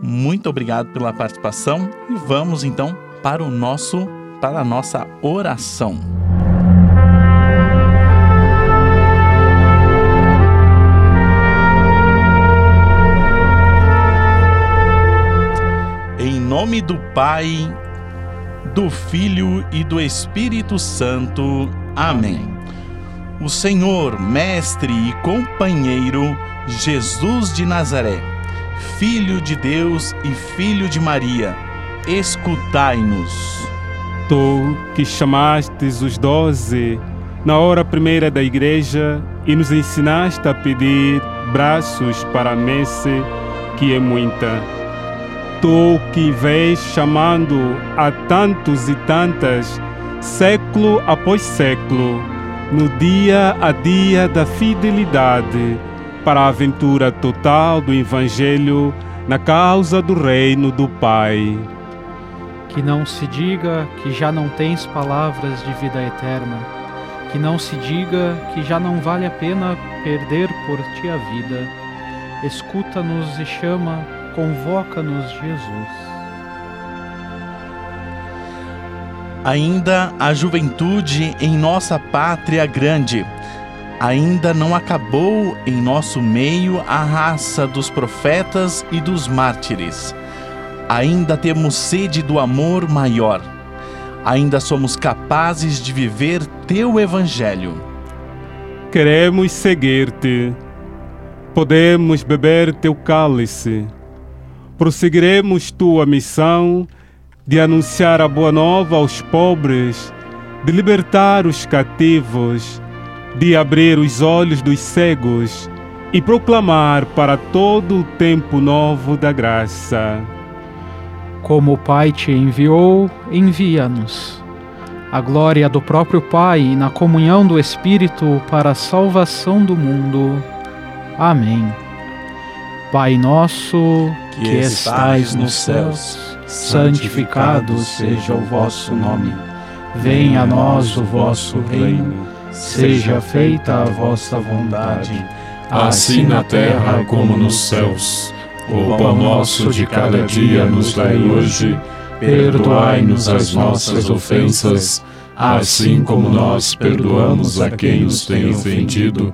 S4: Muito obrigado pela participação e vamos então para o nosso para a nossa oração. nome do Pai, do Filho e do Espírito Santo. Amém. O Senhor, Mestre e Companheiro, Jesus de Nazaré, Filho de Deus e Filho de Maria, escutai-nos.
S5: Tu que chamastes os doze na hora primeira da igreja e nos ensinaste a pedir braços para a messe, que é muita tu que vês chamando a tantos e tantas, século após século, no dia a dia da fidelidade, para a aventura total do Evangelho na causa do reino do Pai.
S6: Que não se diga que já não tens palavras de vida eterna, que não se diga que já não vale a pena perder por ti a vida. Escuta-nos e chama convoca-nos Jesus.
S4: Ainda a juventude em nossa pátria grande. Ainda não acabou em nosso meio a raça dos profetas e dos mártires. Ainda temos sede do amor maior. Ainda somos capazes de viver teu evangelho.
S5: Queremos seguir-te. Podemos beber teu cálice prosseguiremos tua missão de anunciar a boa nova aos pobres, de libertar os cativos, de abrir os olhos dos cegos e proclamar para todo o tempo novo da graça.
S6: Como o Pai te enviou, envia-nos. A glória do próprio Pai e na comunhão do Espírito para a salvação do mundo. Amém. Pai nosso,
S4: que,
S6: que estais nos céus, santificado seja o vosso nome. Venha a nós o vosso reino, seja feita a vossa vontade,
S30: assim na terra como nos céus. O pão nosso de cada dia nos dai hoje, perdoai-nos as nossas ofensas, assim como nós perdoamos a quem nos tem ofendido,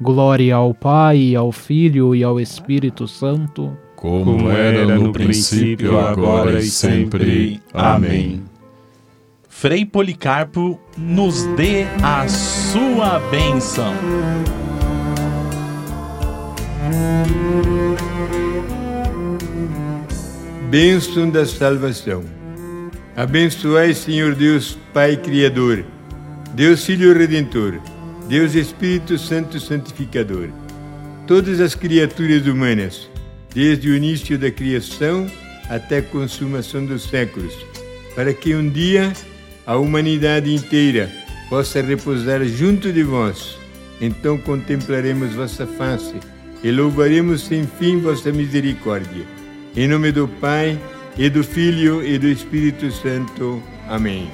S6: Glória ao Pai, ao Filho e ao Espírito Santo,
S30: como era no princípio, agora e sempre. Amém.
S4: Frei Policarpo nos dê a sua bênção.
S31: Bênção da salvação. Abençoai, Senhor Deus, Pai Criador, Deus Filho Redentor, Deus Espírito Santo Santificador, todas as criaturas humanas, desde o início da criação até a consumação dos séculos, para que um dia a humanidade inteira possa repousar junto de vós. Então contemplaremos vossa face e louvaremos sem fim vossa misericórdia. Em nome do Pai, e do Filho e do Espírito Santo. Amém.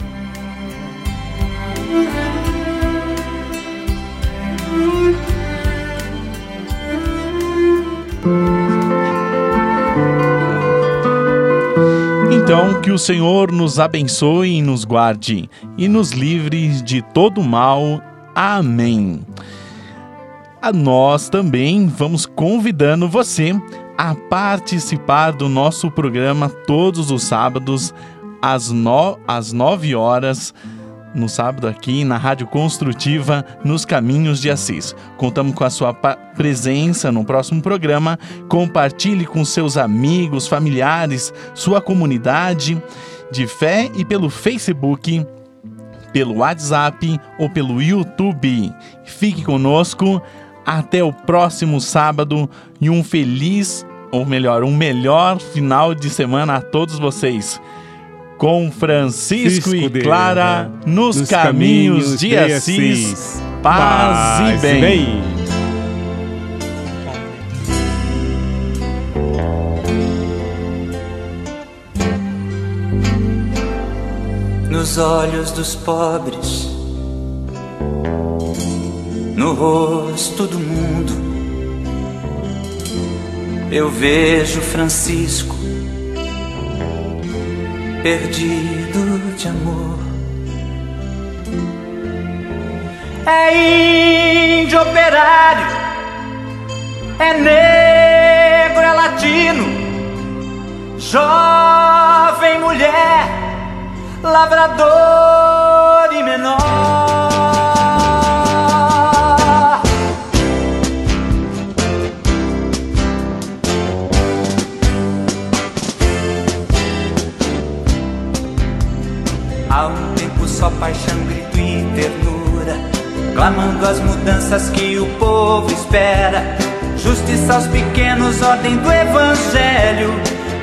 S4: Então, que o Senhor nos abençoe e nos guarde e nos livre de todo mal. Amém. A nós também vamos convidando você a participar do nosso programa todos os sábados às, no, às 9 horas no sábado aqui na Rádio Construtiva nos Caminhos de Assis. Contamos com a sua presença no próximo programa. Compartilhe com seus amigos, familiares, sua comunidade de fé e pelo Facebook, pelo WhatsApp ou pelo YouTube. Fique conosco. Até o próximo sábado e um feliz ou melhor, um melhor final de semana a todos vocês. Com Francisco e Clara nos, nos caminhos, caminhos de Assis. Assis. Paz, Paz, e bem. bem.
S32: Nos olhos dos pobres, no rosto do mundo eu vejo Francisco perdido de amor. É índio operário, é negro, é latino, jovem mulher, lavrador e menor. Só paixão, grito e ternura, clamando as mudanças que o povo espera. Justiça aos pequenos, ordem do evangelho,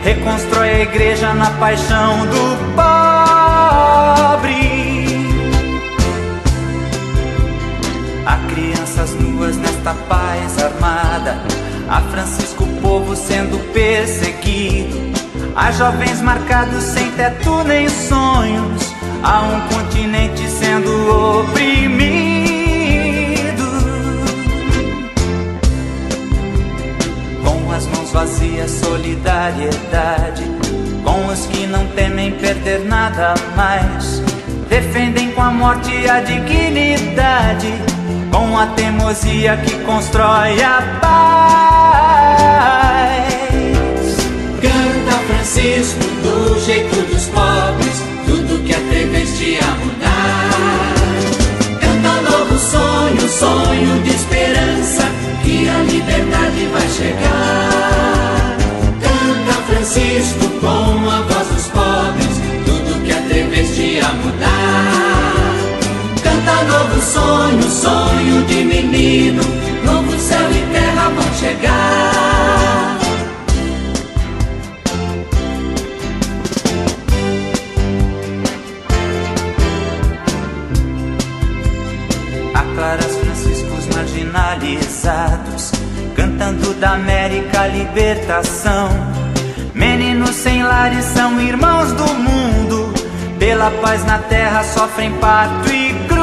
S32: reconstrói a igreja na paixão do pobre. Há crianças nuas nesta paz armada, há Francisco o povo sendo perseguido, há jovens marcados sem teto nem sonhos a um continente sendo oprimido. Com as mãos vazias, solidariedade. Com os que não temem perder nada mais. Defendem com a morte a dignidade. Com a teimosia que constrói a paz.
S33: Canta Francisco do jeito dos pobres sonho de esperança que a liberdade vai chegar. Canta Francisco com a voz dos pobres, tudo que atreveste a mudar. Canta novo sonho, sonho de menino, novo céu e terra vão chegar.
S32: Aclara marginalizados, cantando da América libertação. Meninos sem lares são irmãos do mundo, pela paz na terra sofrem parto e cruz.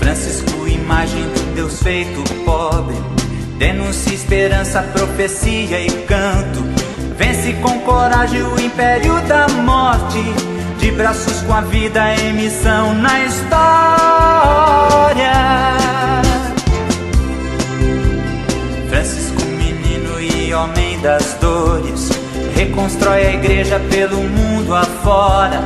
S32: Francisco, imagem do Deus feito pobre, denuncia esperança, profecia e canto. Vence com coragem o império da morte, de braços com a vida em missão na história. Francisco, menino e homem das dores, reconstrói a igreja pelo mundo afora.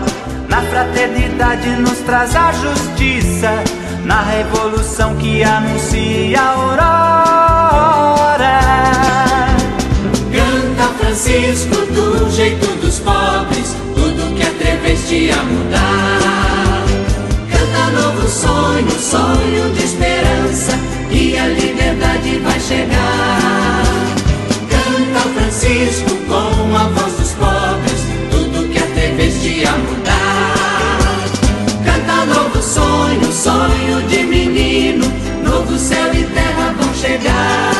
S32: Na fraternidade nos traz a justiça, na revolução que anuncia a aurora.
S33: Canta Francisco do jeito dos pobres, que atreveste a mudar. Canta novo sonho, sonho de esperança, e a liberdade vai chegar. Canta Francisco com a voz dos pobres, tudo que atreveste a mudar. Canta novo sonho, sonho de menino, novo céu e terra vão chegar.